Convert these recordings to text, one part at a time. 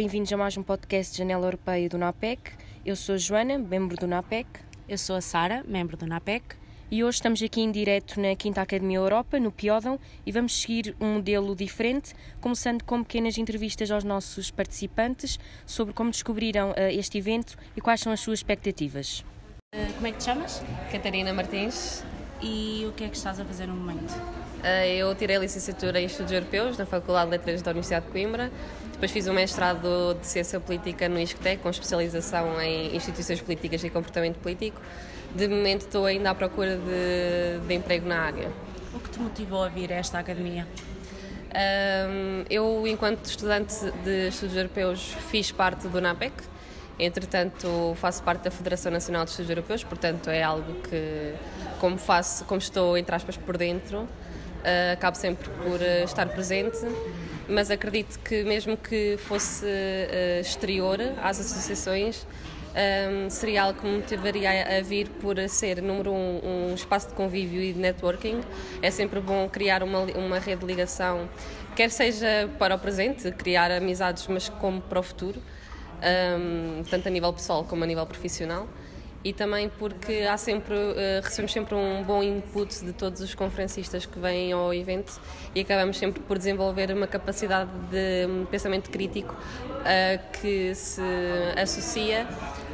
Bem-vindos a mais um podcast de Janela Europeia do NAPEC. Eu sou a Joana, membro do NAPEC. Eu sou a Sara, membro do NAPEC. E hoje estamos aqui em direto na Quinta Academia Europa, no Piódão, e vamos seguir um modelo diferente, começando com pequenas entrevistas aos nossos participantes sobre como descobriram uh, este evento e quais são as suas expectativas. Uh, como é que te chamas? Catarina Martins. E o que é que estás a fazer no momento? Uh, eu tirei a licenciatura em Estudos Europeus na Faculdade de Letras da Universidade de Coimbra. Depois fiz um mestrado de Ciência Política no ISCTEC, com especialização em Instituições Políticas e Comportamento Político de momento estou ainda à procura de, de emprego na área. O que te motivou a vir a esta academia? Um, eu, enquanto estudante de estudos europeus, fiz parte do NAPEC, entretanto faço parte da Federação Nacional de Estudos Europeus, portanto é algo que, como faço, como estou entre aspas por dentro, uh, acabo sempre por uh, estar presente, mas acredito que mesmo que fosse uh, exterior às associações, um, seria algo que me motivaria a vir por ser, número um, um espaço de convívio e de networking. É sempre bom criar uma, uma rede de ligação, quer seja para o presente, criar amizades, mas como para o futuro, um, tanto a nível pessoal como a nível profissional. E também porque há sempre, uh, recebemos sempre um bom input de todos os conferencistas que vêm ao evento e acabamos sempre por desenvolver uma capacidade de um, pensamento crítico uh, que se associa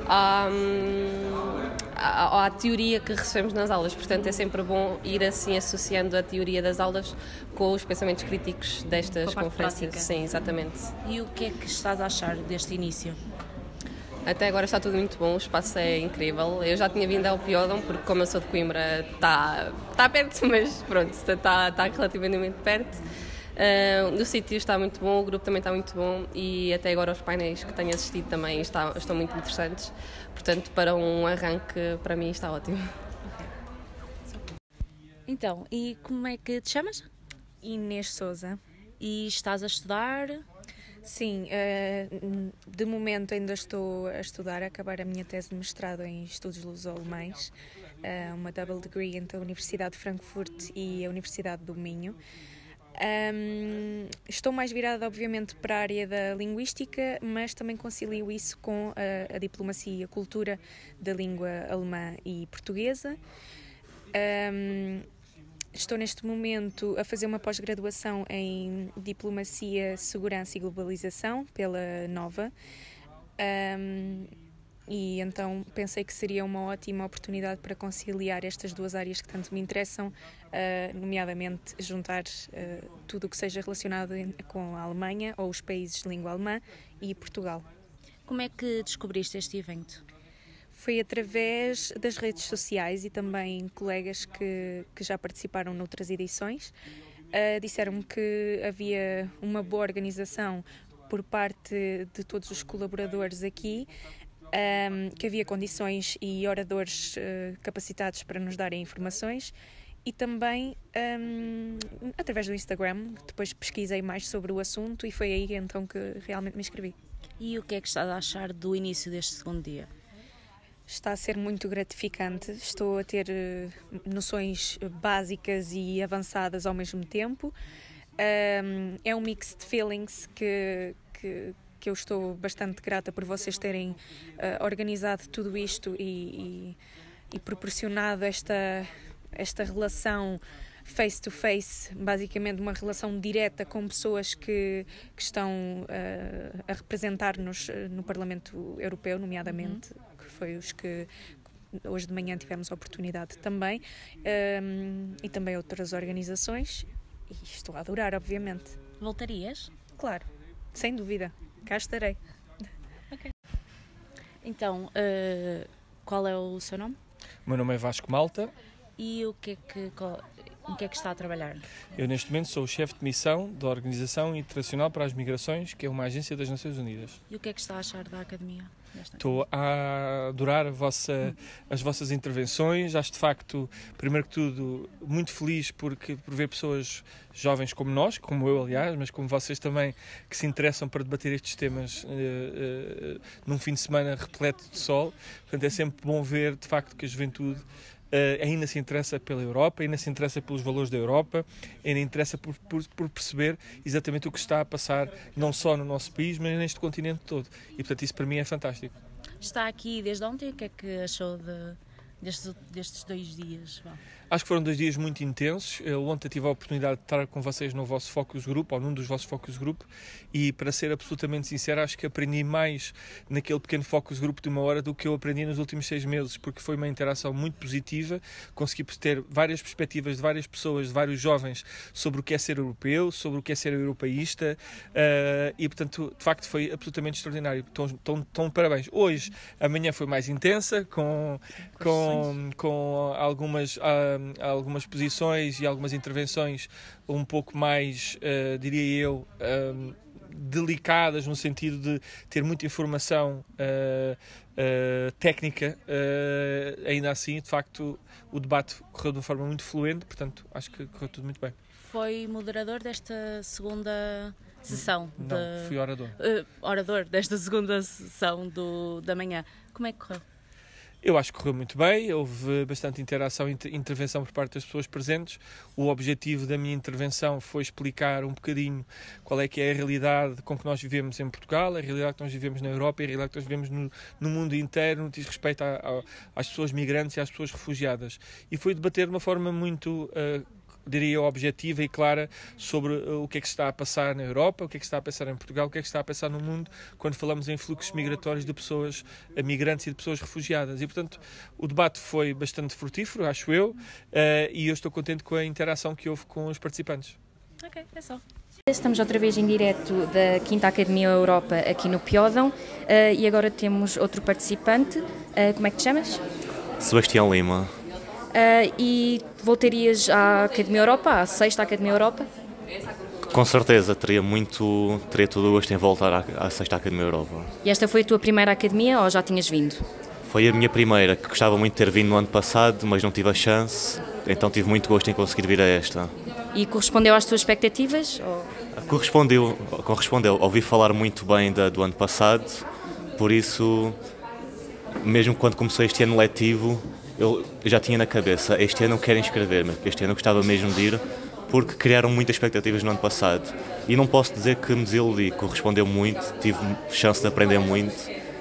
um, à, à, teoria que recebemos nas aulas. Portanto, é sempre bom ir assim associando a teoria das aulas com os pensamentos críticos destas conferências. Prática. Sim, exatamente. E o que é que estás a achar deste início? Até agora está tudo muito bom, o espaço é incrível. Eu já tinha vindo ao Piódão, porque como eu sou de Coimbra, está, está perto, mas pronto, está, está relativamente perto. Uh, o sítio está muito bom, o grupo também está muito bom e até agora os painéis que tenho assistido também está, estão muito interessantes. Portanto, para um arranque, para mim está ótimo. Então, e como é que te chamas? Inês Souza. E estás a estudar? Sim, eh, de momento ainda estou a estudar, a acabar a minha tese de mestrado em estudos luso-alemães, eh, uma double degree entre a Universidade de Frankfurt e a Universidade do Minho. Um, estou mais virada, obviamente, para a área da linguística, mas também concilio isso com a, a diplomacia e a cultura da língua alemã e portuguesa. Um, Estou neste momento a fazer uma pós-graduação em Diplomacia, Segurança e Globalização pela Nova. Um, e então pensei que seria uma ótima oportunidade para conciliar estas duas áreas que tanto me interessam, uh, nomeadamente juntar uh, tudo o que seja relacionado com a Alemanha ou os países de língua alemã e Portugal. Como é que descobriste este evento? foi através das redes sociais e também colegas que, que já participaram noutras edições. Uh, Disseram-me que havia uma boa organização por parte de todos os colaboradores aqui, um, que havia condições e oradores uh, capacitados para nos darem informações e também um, através do Instagram. Depois pesquisei mais sobre o assunto e foi aí então que realmente me inscrevi. E o que é que estás a achar do início deste segundo dia? está a ser muito gratificante. Estou a ter uh, noções básicas e avançadas ao mesmo tempo. Um, é um mix de feelings que, que, que, eu estou bastante grata por vocês terem uh, organizado tudo isto e, e, e, proporcionado esta, esta relação face to face, basicamente uma relação direta com pessoas que, que estão uh, a representar-nos no Parlamento Europeu, nomeadamente. Uhum foi os que hoje de manhã tivemos a oportunidade também, um, e também outras organizações, e estou a adorar, obviamente. Voltarias? Claro, sem dúvida, cá estarei. Ok. Então, uh, qual é o seu nome? O meu nome é Vasco Malta. E o que é que, qual, em que é que está a trabalhar? Eu, neste momento, sou o chefe de missão da Organização Internacional para as Migrações, que é uma agência das Nações Unidas. E o que é que está a achar da academia? Estou a adorar a vossa, as vossas intervenções. Acho de facto, primeiro que tudo, muito feliz porque, por ver pessoas jovens como nós, como eu, aliás, mas como vocês também, que se interessam para debater estes temas uh, uh, num fim de semana repleto de sol. Portanto, é sempre bom ver de facto que a juventude ainda se interessa pela Europa, ainda se interessa pelos valores da Europa, ainda interessa por, por, por, perceber exatamente o que está a passar, não só no nosso país, mas neste continente todo. E portanto, isso para mim é fantástico. Está aqui desde ontem, o que é que achou de, destes, destes dois dias? Bom. Acho que foram dois dias muito intensos. Eu ontem tive a oportunidade de estar com vocês no vosso Focus Group, ou num dos vossos Focus Group, e para ser absolutamente sincero, acho que aprendi mais naquele pequeno Focus Group de uma hora do que eu aprendi nos últimos seis meses, porque foi uma interação muito positiva. Consegui ter várias perspectivas de várias pessoas, de vários jovens, sobre o que é ser europeu, sobre o que é ser europeísta, uh, e portanto, de facto, foi absolutamente extraordinário. Então parabéns. Hoje, amanhã foi mais intensa, com, com, com algumas. Uh, algumas posições e algumas intervenções um pouco mais, uh, diria eu, um, delicadas no sentido de ter muita informação uh, uh, técnica. ainda assim, de facto, o debate correu de uma forma muito fluente, portanto, acho que correu tudo muito bem. Foi moderador desta segunda sessão? Não, de... fui orador. orador desta segunda sessão do, da manhã. Como é que correu? Eu acho que correu muito bem, houve bastante interação e intervenção por parte das pessoas presentes. O objetivo da minha intervenção foi explicar um bocadinho qual é que é a realidade com que nós vivemos em Portugal, a realidade que nós vivemos na Europa e a realidade que nós vivemos no, no mundo inteiro no que diz respeito a, a, às pessoas migrantes e às pessoas refugiadas. E foi debater de uma forma muito uh, diria, objetiva e clara sobre uh, o que é que está a passar na Europa, o que é que está a passar em Portugal, o que é que está a passar no mundo quando falamos em fluxos migratórios de pessoas uh, migrantes e de pessoas refugiadas. E, portanto, o debate foi bastante frutífero, acho eu, uh, e eu estou contente com a interação que houve com os participantes. Ok, é só. Estamos outra vez em direto da Quinta Academia Europa aqui no Piódão uh, e agora temos outro participante. Uh, como é que te chamas? Sebastião Lima. Uh, e voltarias à Academia Europa, à sexta Academia Europa? Com certeza, teria muito, teria todo o gosto em voltar à, à sexta Academia Europa. E esta foi a tua primeira academia ou já tinhas vindo? Foi a minha primeira, que gostava muito de ter vindo no ano passado, mas não tive a chance, então tive muito gosto em conseguir vir a esta. E correspondeu às tuas expectativas? Ou... Correspondeu, correspondeu. Ouvi falar muito bem da, do ano passado, por isso, mesmo quando começou este ano letivo, eu já tinha na cabeça, este ano eu quero inscrever-me, este ano eu gostava mesmo de ir, porque criaram muitas expectativas no ano passado. E não posso dizer que me desiludi, correspondeu muito, tive chance de aprender muito.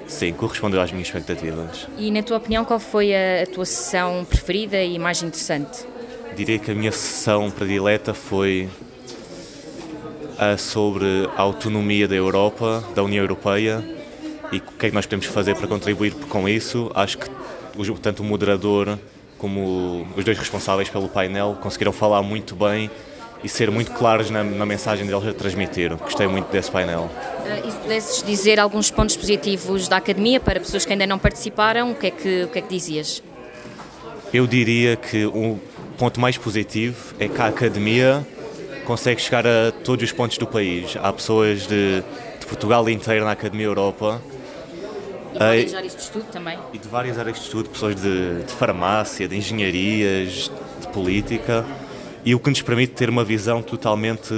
Sim, correspondeu às minhas expectativas. E na tua opinião, qual foi a, a tua sessão preferida e mais interessante? Diria que a minha sessão predileta foi a sobre a autonomia da Europa, da União Europeia e o que é que nós podemos fazer para contribuir com isso. Acho que tanto o moderador como os dois responsáveis pelo painel conseguiram falar muito bem e ser muito claros na, na mensagem deles a transmitir. Gostei muito desse painel. Uh, e se pudesses dizer alguns pontos positivos da academia para pessoas que ainda não participaram, o que é que, o que, é que dizias? Eu diria que o ponto mais positivo é que a academia consegue chegar a todos os pontos do país. Há pessoas de, de Portugal inteiro na Academia Europa e várias áreas de estudo também. E de várias áreas de estudo, pessoas de, de farmácia, de engenharias, de política, e o que nos permite ter uma visão totalmente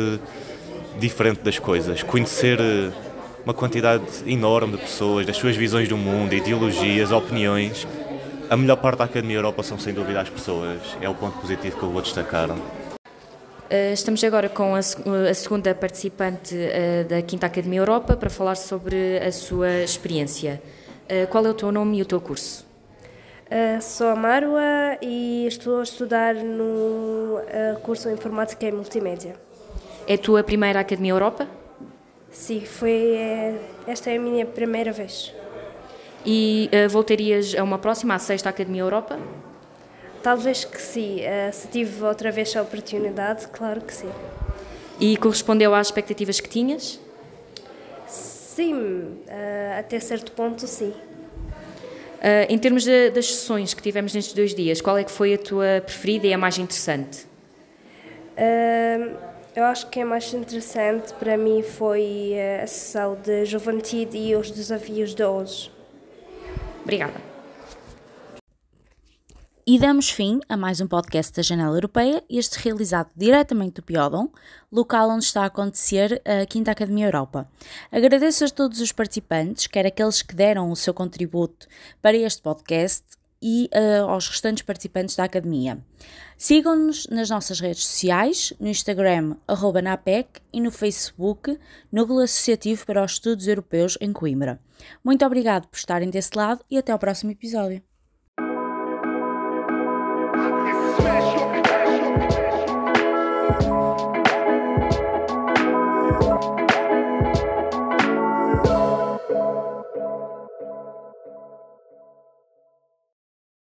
diferente das coisas, conhecer eh, uma quantidade enorme de pessoas, das suas visões do mundo, ideologias, opiniões. A melhor parte da Academia Europa são sem dúvida as pessoas, é o ponto positivo que eu vou destacar. Eh, estamos agora com a, segunda participante eh, da Quinta Academia Europa para falar sobre a sua experiência. Uh, qual é o teu nome e o teu curso? Uh, sou a Marwa e estou a estudar no uh, curso Informática e Multimédia. É a tua primeira Academia Europa? Sim, foi, esta é a minha primeira vez. E voltarias a uma próxima, à sexta Academia Europa? Talvez que sim. se tive outra vez a oportunidade, claro que sim. E correspondeu às expectativas que tinhas? Sim, uh, até certo ponto, sim. Uh, em termos de, das sessões que tivemos nestes dois dias, qual é que foi a tua preferida e a mais interessante? Uh, eu acho que a mais interessante para mim foi a sessão de juventude e os desafios de hoje. Obrigada. E damos fim a mais um podcast da Janela Europeia, este realizado diretamente do Piodon, local onde está a acontecer a 5 Academia Europa. Agradeço a todos os participantes, quer aqueles que deram o seu contributo para este podcast e uh, aos restantes participantes da Academia. Sigam-nos nas nossas redes sociais, no Instagram, arroba NAPEC e no Facebook, Núcleo Associativo para os Estudos Europeus em Coimbra. Muito obrigado por estarem desse lado e até ao próximo episódio.